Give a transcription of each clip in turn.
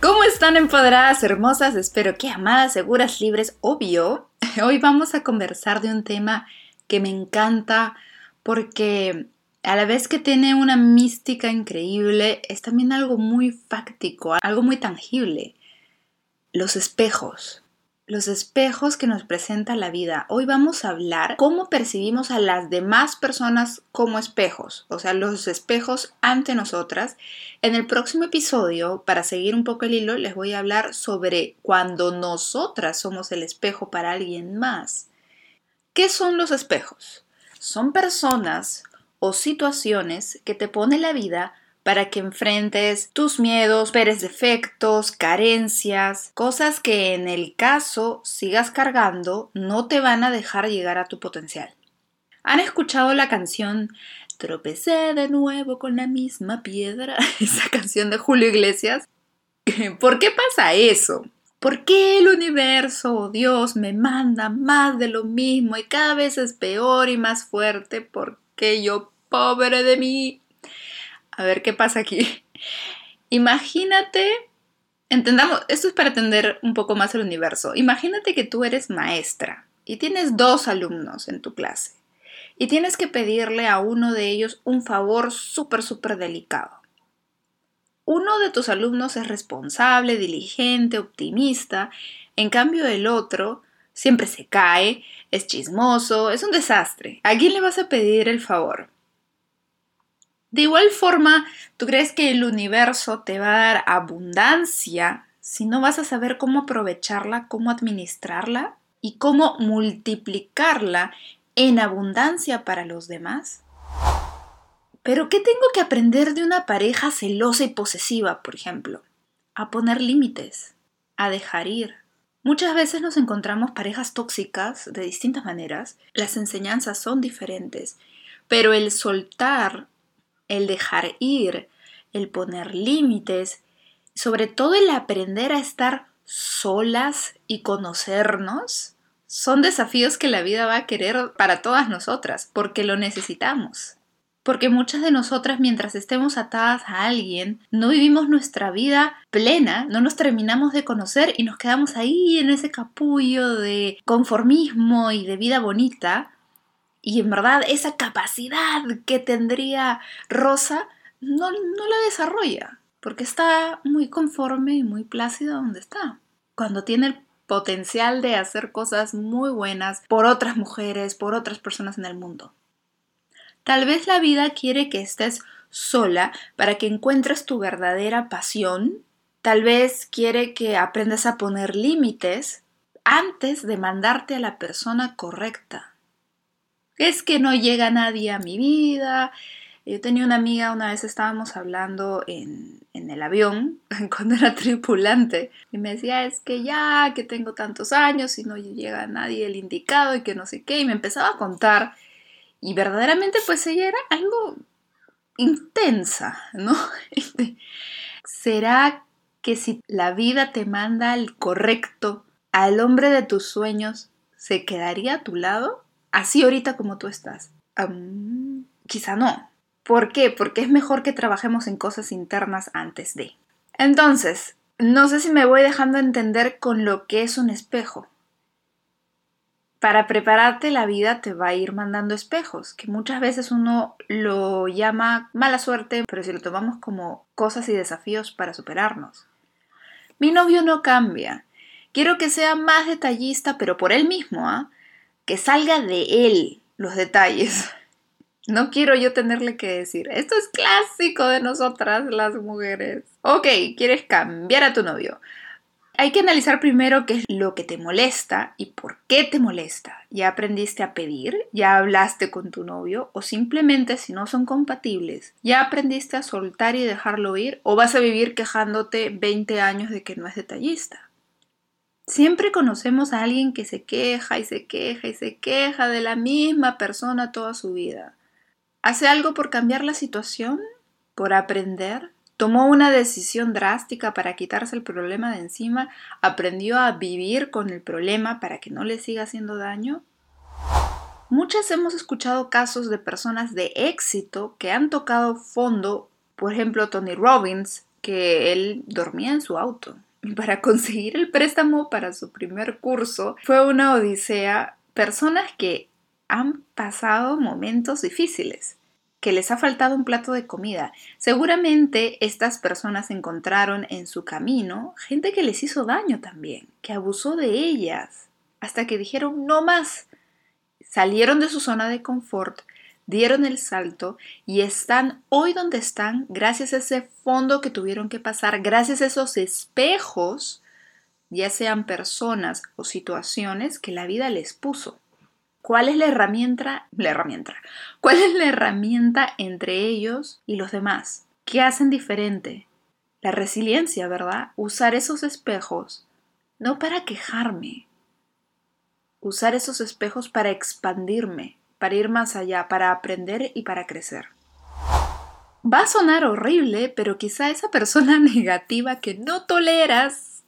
¿Cómo están empoderadas, hermosas? Espero que amadas, seguras, libres, obvio. Hoy vamos a conversar de un tema que me encanta porque a la vez que tiene una mística increíble, es también algo muy fáctico, algo muy tangible. Los espejos los espejos que nos presenta la vida. Hoy vamos a hablar cómo percibimos a las demás personas como espejos, o sea, los espejos ante nosotras. En el próximo episodio, para seguir un poco el hilo, les voy a hablar sobre cuando nosotras somos el espejo para alguien más. ¿Qué son los espejos? Son personas o situaciones que te pone la vida para que enfrentes tus miedos, peres defectos, carencias, cosas que en el caso sigas cargando no te van a dejar llegar a tu potencial. ¿Han escuchado la canción Tropecé de nuevo con la misma piedra? Esa canción de Julio Iglesias. ¿Por qué pasa eso? ¿Por qué el universo o Dios me manda más de lo mismo y cada vez es peor y más fuerte? Porque yo, pobre de mí, a ver qué pasa aquí. Imagínate, entendamos, esto es para entender un poco más el universo. Imagínate que tú eres maestra y tienes dos alumnos en tu clase y tienes que pedirle a uno de ellos un favor súper, súper delicado. Uno de tus alumnos es responsable, diligente, optimista, en cambio el otro siempre se cae, es chismoso, es un desastre. ¿A quién le vas a pedir el favor? De igual forma, ¿tú crees que el universo te va a dar abundancia si no vas a saber cómo aprovecharla, cómo administrarla y cómo multiplicarla en abundancia para los demás? Pero ¿qué tengo que aprender de una pareja celosa y posesiva, por ejemplo? A poner límites, a dejar ir. Muchas veces nos encontramos parejas tóxicas de distintas maneras, las enseñanzas son diferentes, pero el soltar el dejar ir, el poner límites, sobre todo el aprender a estar solas y conocernos, son desafíos que la vida va a querer para todas nosotras, porque lo necesitamos. Porque muchas de nosotras mientras estemos atadas a alguien, no vivimos nuestra vida plena, no nos terminamos de conocer y nos quedamos ahí en ese capullo de conformismo y de vida bonita, y en verdad esa capacidad que tendría Rosa no, no la desarrolla, porque está muy conforme y muy plácida donde está. Cuando tiene el potencial de hacer cosas muy buenas por otras mujeres, por otras personas en el mundo. Tal vez la vida quiere que estés sola para que encuentres tu verdadera pasión. Tal vez quiere que aprendas a poner límites antes de mandarte a la persona correcta es que no llega nadie a mi vida. Yo tenía una amiga, una vez estábamos hablando en, en, el avión, cuando era tripulante, y me decía, es que ya, que tengo tantos años y no llega nadie el indicado y que no sé qué, y me empezaba a contar, y verdaderamente pues ella era algo intensa, ¿no? ¿Será que si la vida te manda al correcto, al hombre de tus sueños, se quedaría a tu lado? Así ahorita como tú estás? quizá no. ¿Por qué? Porque es mejor que trabajemos en cosas internas antes de. Entonces, no sé si me voy dejando entender con lo que es un espejo. Para prepararte la vida te va a ir mandando espejos, que muchas veces uno lo llama mala suerte, pero si lo tomamos como cosas y desafíos para superarnos. Mi novio no cambia. Quiero que sea más detallista, pero por él mismo, ¿ah? Que salga de él los detalles. No quiero yo tenerle que decir, esto es clásico de nosotras las mujeres. Ok, quieres cambiar a tu novio. Hay que analizar primero qué es lo que te molesta y por qué te molesta. ¿Ya aprendiste a pedir? ¿Ya hablaste con tu novio? ¿O simplemente si no son compatibles, ya aprendiste a soltar y dejarlo ir? ¿O vas a vivir quejándote 20 años de que no es detallista? Siempre conocemos a alguien que se queja y se queja y se queja de la misma persona toda su vida. ¿Hace algo por cambiar la situación? ¿Por aprender? tomó una decisión drástica para quitarse el problema de encima, aprendió a vivir con el problema para que no le siga haciendo daño. Muchas hemos escuchado casos de personas de éxito que han tocado fondo, por ejemplo Tony Robbins, que él dormía en su auto. Para conseguir el préstamo para su primer curso fue una odisea. Personas que han pasado momentos difíciles que les ha faltado un plato de comida. Seguramente estas personas encontraron en su camino gente que les hizo daño también, que abusó de ellas, hasta que dijeron no más. Salieron de su zona de confort, dieron el salto y están hoy donde están gracias a ese fondo que tuvieron que pasar, gracias a esos espejos, ya sean personas o situaciones que la vida les puso. ¿Cuál es la herramienta? La herramienta. ¿Cuál es la herramienta entre ellos y los demás? ¿Qué hacen diferente? La resiliencia, ¿verdad? Usar esos espejos no para quejarme. Usar esos espejos para expandirme, para ir más allá, para aprender y para crecer. Va a sonar horrible, pero quizá esa persona negativa que no toleras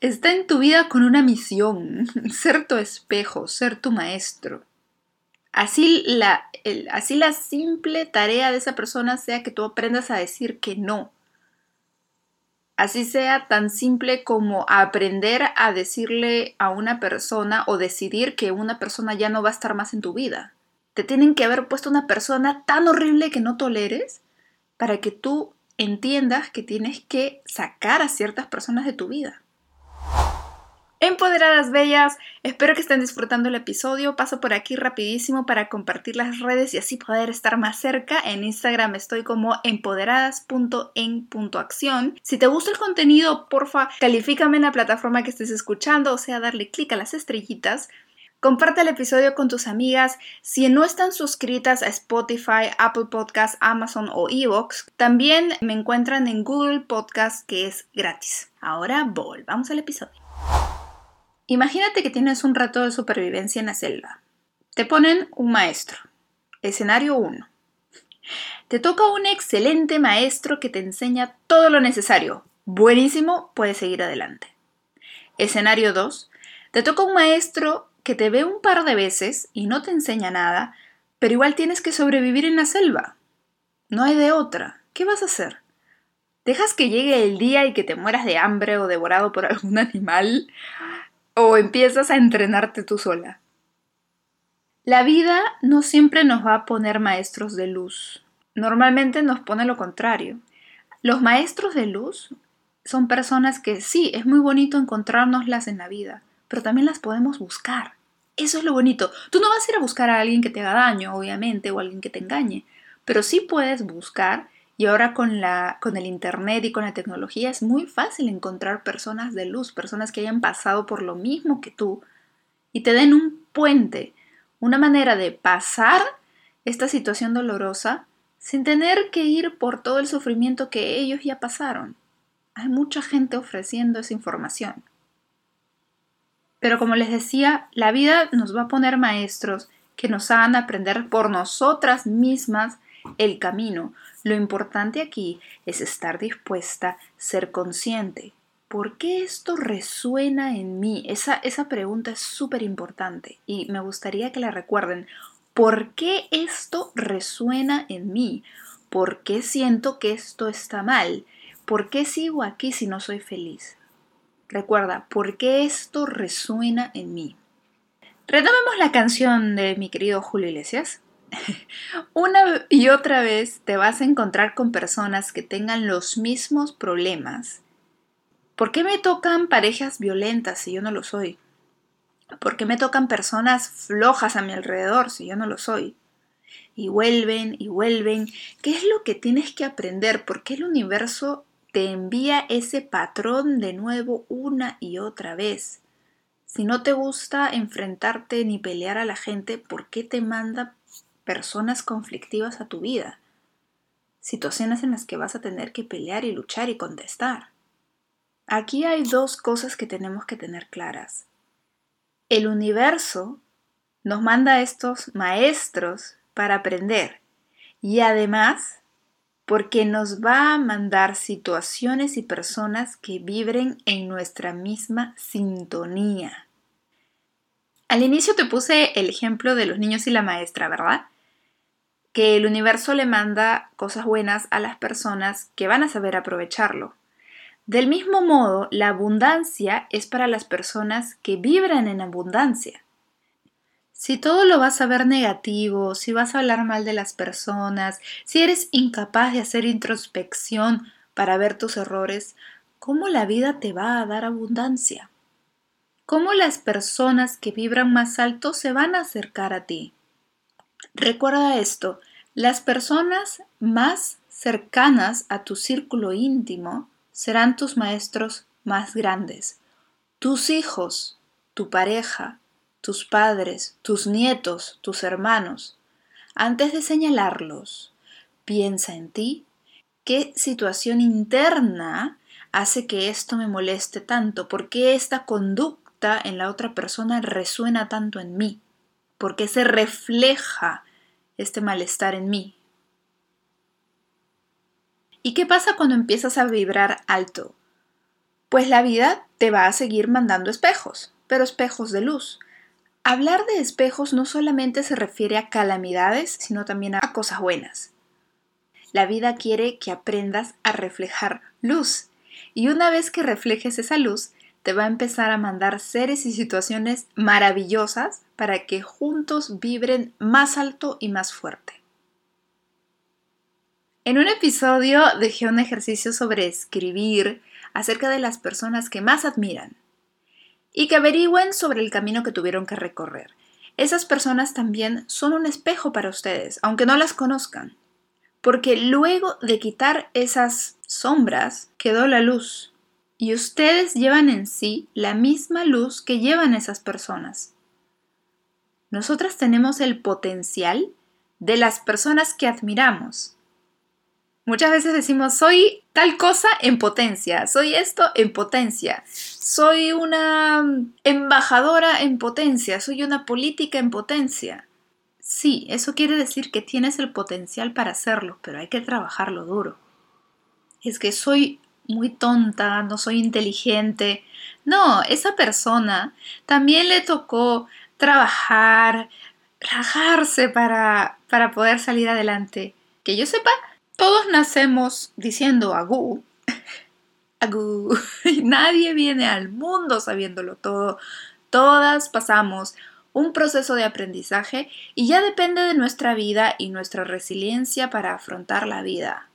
está en tu vida con una misión, ser tu espejo, ser tu maestro. Así la, así la simple tarea de esa persona sea que tú aprendas a decir que no. Así sea tan simple como aprender a decirle a una persona o decidir que una persona ya no va a estar más en tu vida. Te tienen que haber puesto una persona tan horrible que no toleres para que tú entiendas que tienes que sacar a ciertas personas de tu vida. Empoderadas Bellas, espero que estén disfrutando el episodio. Paso por aquí rapidísimo para compartir las redes y así poder estar más cerca. En Instagram estoy como empoderadas.en.acción. Si te gusta el contenido, porfa, califícame en la plataforma que estés escuchando, o sea, darle clic a las estrellitas. Comparte el episodio con tus amigas. Si no están suscritas a Spotify, Apple Podcasts, Amazon o Evox, también me encuentran en Google Podcast que es gratis. Ahora volvamos al episodio. Imagínate que tienes un reto de supervivencia en la selva. Te ponen un maestro. Escenario 1. Te toca un excelente maestro que te enseña todo lo necesario. Buenísimo, puedes seguir adelante. Escenario 2. Te toca un maestro que te ve un par de veces y no te enseña nada, pero igual tienes que sobrevivir en la selva. No hay de otra. ¿Qué vas a hacer? ¿Dejas que llegue el día y que te mueras de hambre o devorado por algún animal? O empiezas a entrenarte tú sola. La vida no siempre nos va a poner maestros de luz. Normalmente nos pone lo contrario. Los maestros de luz son personas que sí, es muy bonito encontrárnoslas en la vida, pero también las podemos buscar. Eso es lo bonito. Tú no vas a ir a buscar a alguien que te haga daño, obviamente, o alguien que te engañe, pero sí puedes buscar y ahora con, la, con el Internet y con la tecnología es muy fácil encontrar personas de luz, personas que hayan pasado por lo mismo que tú y te den un puente, una manera de pasar esta situación dolorosa sin tener que ir por todo el sufrimiento que ellos ya pasaron. Hay mucha gente ofreciendo esa información. Pero como les decía, la vida nos va a poner maestros que nos hagan aprender por nosotras mismas el camino. Lo importante aquí es estar dispuesta, ser consciente. ¿Por qué esto resuena en mí? Esa, esa pregunta es súper importante y me gustaría que la recuerden. ¿Por qué esto resuena en mí? ¿Por qué siento que esto está mal? ¿Por qué sigo aquí si no soy feliz? Recuerda, ¿por qué esto resuena en mí? Retomemos la canción de mi querido Julio Iglesias. Una y otra vez te vas a encontrar con personas que tengan los mismos problemas. ¿Por qué me tocan parejas violentas si yo no lo soy? ¿Por qué me tocan personas flojas a mi alrededor si yo no lo soy? Y vuelven y vuelven. ¿Qué es lo que tienes que aprender? ¿Por qué el universo te envía ese patrón de nuevo una y otra vez. Si no te gusta enfrentarte ni pelear a la gente, ¿por qué te manda personas conflictivas a tu vida? Situaciones en las que vas a tener que pelear y luchar y contestar. Aquí hay dos cosas que tenemos que tener claras. El universo nos manda a estos maestros para aprender y además porque nos va a mandar situaciones y personas que vibren en nuestra misma sintonía. Al inicio te puse el ejemplo de los niños y la maestra, ¿verdad? Que el universo le manda cosas buenas a las personas que van a saber aprovecharlo. Del mismo modo, la abundancia es para las personas que vibran en abundancia. Si todo lo vas a ver negativo, si vas a hablar mal de las personas, si eres incapaz de hacer introspección para ver tus errores, ¿cómo la vida te va a dar abundancia? ¿Cómo las personas que vibran más alto se van a acercar a ti? Recuerda esto, las personas más cercanas a tu círculo íntimo serán tus maestros más grandes. Tus hijos, tu pareja, tus padres, tus nietos, tus hermanos. Antes de señalarlos, piensa en ti, qué situación interna hace que esto me moleste tanto, por qué esta conducta en la otra persona resuena tanto en mí, por qué se refleja este malestar en mí. ¿Y qué pasa cuando empiezas a vibrar alto? Pues la vida te va a seguir mandando espejos, pero espejos de luz, Hablar de espejos no solamente se refiere a calamidades, sino también a cosas buenas. La vida quiere que aprendas a reflejar luz y una vez que reflejes esa luz, te va a empezar a mandar seres y situaciones maravillosas para que juntos vibren más alto y más fuerte. En un episodio dejé un ejercicio sobre escribir acerca de las personas que más admiran y que averigüen sobre el camino que tuvieron que recorrer. Esas personas también son un espejo para ustedes, aunque no las conozcan, porque luego de quitar esas sombras quedó la luz, y ustedes llevan en sí la misma luz que llevan esas personas. Nosotras tenemos el potencial de las personas que admiramos, Muchas veces decimos, soy tal cosa en potencia, soy esto en potencia, soy una embajadora en potencia, soy una política en potencia. Sí, eso quiere decir que tienes el potencial para hacerlo, pero hay que trabajarlo duro. Es que soy muy tonta, no soy inteligente. No, esa persona también le tocó trabajar, rajarse para, para poder salir adelante. Que yo sepa, todos nacemos diciendo agú, agú. Nadie viene al mundo sabiéndolo todo. Todas pasamos un proceso de aprendizaje y ya depende de nuestra vida y nuestra resiliencia para afrontar la vida.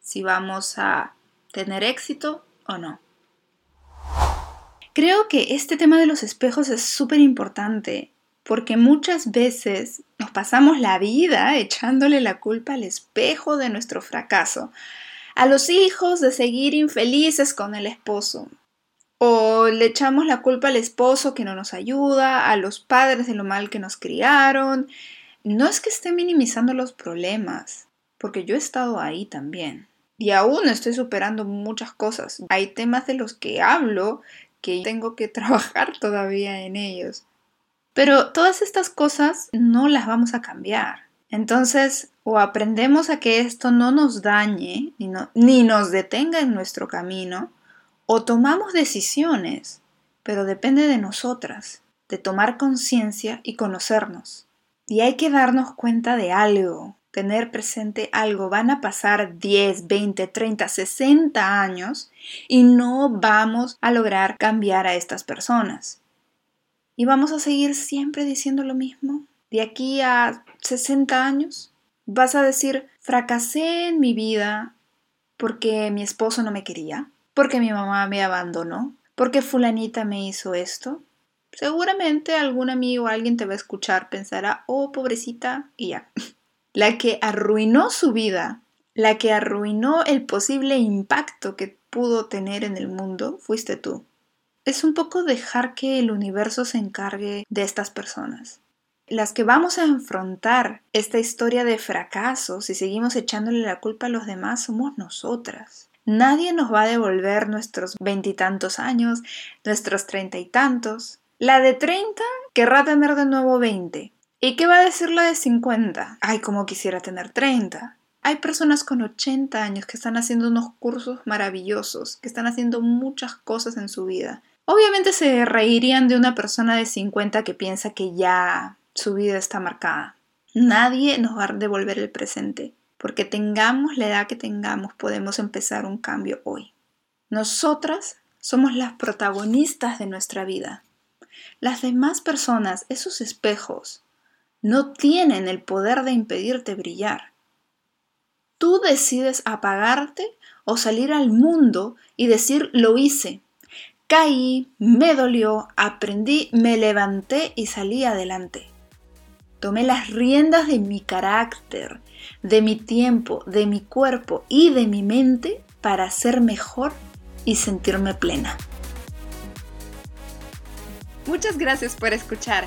Si vamos a tener éxito o no. Creo que este tema de los espejos es súper importante porque muchas veces nos pasamos la vida echándole la culpa al espejo de nuestro fracaso, a los hijos de seguir infelices con el esposo, o le echamos la culpa al esposo que no nos ayuda, a los padres de lo mal que nos criaron. No es que esté minimizando los problemas, porque yo he estado ahí también. Y aún estoy superando muchas cosas. Hay temas de los que hablo que tengo que trabajar todavía en ellos. Pero todas estas cosas no las vamos a cambiar. Entonces, o aprendemos a que esto no nos dañe ni, nos detenga en nuestro camino, o tomamos decisiones, pero depende de nosotras, de tomar conciencia y conocernos. Y hay que darnos cuenta de algo, tener presente algo. Van a pasar 10, 20, 30, 60 años y no vamos a lograr cambiar a estas personas. ¿Y vamos a seguir siempre diciendo lo mismo? ¿De aquí a 60 años? ¿Vas a decir, fracasé en mi vida porque mi esposo no me quería? ¿Porque mi mamá me abandonó? ¿Porque fulanita me hizo esto? Seguramente algún amigo o alguien te va a escuchar, pensará, oh, pobrecita, y ya. La que arruinó su vida La que arruinó el posible impacto que pudo tener en el mundo fuiste tú. Es un poco dejar que el universo se encargue de estas personas. Las que vamos a enfrentar esta historia de fracaso si seguimos echándole la culpa a los demás somos nosotras. Nadie nos va a devolver nuestros veintitantos años, nuestros treinta y tantos. La de treinta querrá tener de nuevo veinte. ¿Y qué va a decir la de cincuenta? Ay, como quisiera tener treinta. Hay personas con 80 años que están haciendo unos cursos maravillosos, que están haciendo muchas cosas en su vida. Obviamente se reirían de una persona de 50 que piensa que ya su vida está marcada. Nadie nos va a devolver el presente, porque tengamos la edad que tengamos, podemos empezar un cambio hoy. Nosotras somos las protagonistas de nuestra vida. Las demás personas, esos espejos, no tienen el poder de impedirte brillar. Tú decides apagarte o salir al mundo y decir lo hice. Caí, me dolió, aprendí, me levanté y salí adelante. Tomé las riendas de mi carácter, de mi tiempo, de mi cuerpo y de mi mente para ser mejor y sentirme plena. Muchas gracias por escuchar.